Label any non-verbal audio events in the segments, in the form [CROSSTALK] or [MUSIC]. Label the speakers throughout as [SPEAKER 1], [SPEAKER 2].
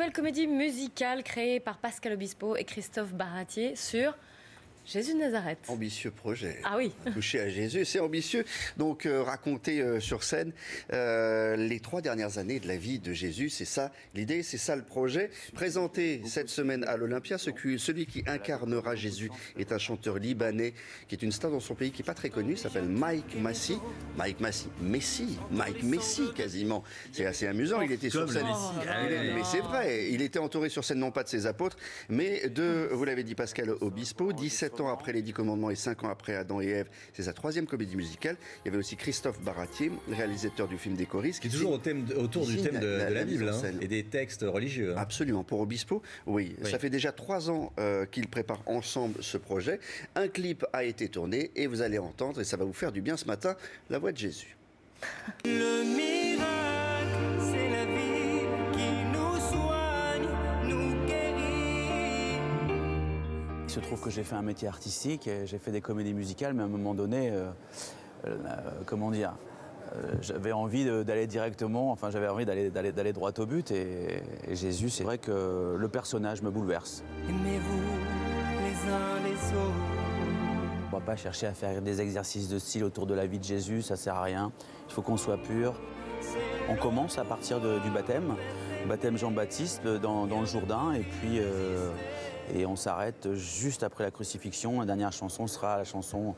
[SPEAKER 1] nouvelle comédie musicale créée par Pascal Obispo et Christophe Baratier sur Jésus de Nazareth.
[SPEAKER 2] Ambitieux projet.
[SPEAKER 1] Ah oui. [LAUGHS]
[SPEAKER 2] Toucher à Jésus, c'est ambitieux. Donc euh, raconter euh, sur scène euh, les trois dernières années de la vie de Jésus, c'est ça l'idée, c'est ça le projet. Présenté cette semaine à l'Olympia, ce qui- celui qui incarnera Jésus est un chanteur libanais qui est une star dans son pays qui est pas très connu, s'appelle Mike Massy. Mike Massy, Messi, Mike Messi quasiment. C'est assez amusant. Il était sur scène.
[SPEAKER 3] Messi.
[SPEAKER 1] Oh,
[SPEAKER 3] Ah
[SPEAKER 2] mais c'est vrai, il était entouré sur scène non pas de ses apôtres, mais de, vous l'avez dit, Pascal Obispo, 17 ans après les Dix Commandements et 5 ans après Adam et Ève, c'est sa troisième comédie musicale. Il y avait aussi Christophe Baratier, réalisateur du film Décoris,
[SPEAKER 3] Qui est toujours au thème de- autour du thème de,
[SPEAKER 2] la-
[SPEAKER 3] de la,
[SPEAKER 2] la mise
[SPEAKER 3] Bible hein, et des textes religieux. hein.
[SPEAKER 2] Absolument, pour Obispo, oui.
[SPEAKER 3] Oui.
[SPEAKER 2] Ça fait déjà trois ans euh, qu'ils préparent ensemble ce projet. Un clip a été tourné et vous allez entendre, et ça va vous faire du bien ce matin, la voix de Jésus.
[SPEAKER 4] Le
[SPEAKER 5] Il se trouve que j'ai fait un métier artistique, j'ai fait des comédies musicales, mais à un moment donné, euh, euh, comment dire, euh, j'avais envie d'aller directement, enfin j'avais envie d'aller droit au but, et, et Jésus, c'est vrai que le personnage me bouleverse.
[SPEAKER 4] Aimez-vous les uns les autres?
[SPEAKER 5] On va pas chercher à faire des exercices de style autour de la vie de Jésus, ça sert à rien. Il faut qu'on soit pur. On commence à partir du baptême, baptême Jean-Baptiste euh, dans, dans le Jourdain, et puis euh, et on s'arrête juste après la crucifixion. La dernière chanson sera la chanson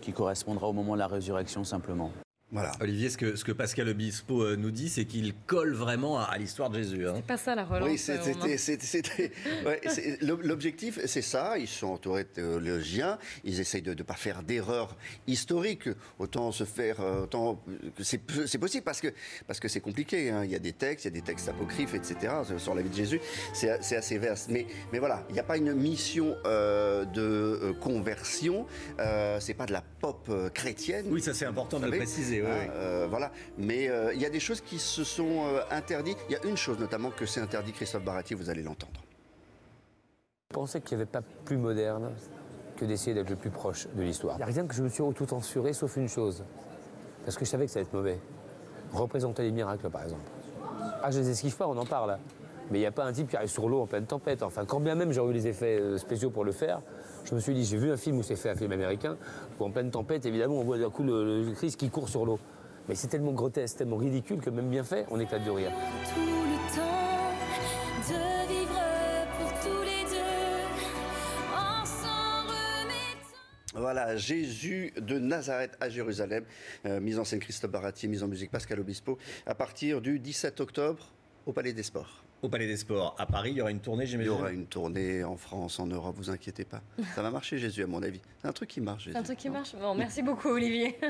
[SPEAKER 5] qui correspondra au moment de la résurrection simplement.
[SPEAKER 2] Voilà.
[SPEAKER 3] Olivier, ce que, ce que Pascal Obispo euh, nous dit, c'est qu'il colle vraiment à, à l'histoire de Jésus. hein.
[SPEAKER 1] C'est pas ça la relance.
[SPEAKER 2] Oui,
[SPEAKER 1] euh,
[SPEAKER 2] c'était, [LAUGHS] ouais, c'est- l'objectif, c'est ça. Ils sont entourés de théologiens. Ils essayent de ne pas faire d'erreurs historiques. Autant se faire, euh, autant que c'est, c'est possible parce que parce que c'est compliqué. hein. Il y a des textes, il y a des textes apocryphes, etc. Sur la vie de Jésus, c'est, c'est assez vaste. Mais mais voilà, il n'y a pas une mission euh, de euh, conversion. Euh, c'est pas de la pop euh, chrétienne.
[SPEAKER 3] Oui, ça c'est important de le préciser. Oui,
[SPEAKER 2] hein,
[SPEAKER 3] oui.
[SPEAKER 2] euh, voilà. Mais euh, il y a des choses qui se sont euh, interdites. Il y a une chose notamment que c'est interdit, Christophe Baratier, vous allez l'entendre.
[SPEAKER 6] Je pensais qu'il n'y avait pas plus moderne que d'essayer d'être le plus proche de l'histoire? Il n'y a rien que je me suis auto-censuré sauf une chose. Parce que je savais que ça allait être mauvais. Représenter les miracles, par exemple. Ah, je les esquive pas, on en parle. Mais il n'y a pas un type qui arrive sur l'eau en pleine tempête. Enfin, quand bien même j'aurais eu les effets euh, spéciaux pour le faire, je me suis dit, j'ai vu un film où c'est fait, un film américain, où en pleine tempête, évidemment, on voit d'un coup le, le Christ qui court sur l'eau. Mais c'est tellement grotesque, tellement ridicule que même bien fait, on éclate de rire.
[SPEAKER 7] tout le temps de vivre pour tous les deux en s'en remettant.
[SPEAKER 2] Voilà, Jésus de Nazareth à Jérusalem, euh, mise en scène Christophe Baratier, mise en musique Pascal Obispo, à partir du 17 octobre au Palais des Sports.
[SPEAKER 3] Au Palais des Sports, à Paris, il y aura une tournée,
[SPEAKER 2] Il y
[SPEAKER 3] j'imagine.
[SPEAKER 2] aura une tournée en France, en Europe, vous inquiétez pas. Ça va marcher Jésus à mon avis. C'est un truc qui marche.
[SPEAKER 1] C'est un
[SPEAKER 2] Jésus.
[SPEAKER 1] truc qui marche. Bon, merci beaucoup Olivier. [LAUGHS]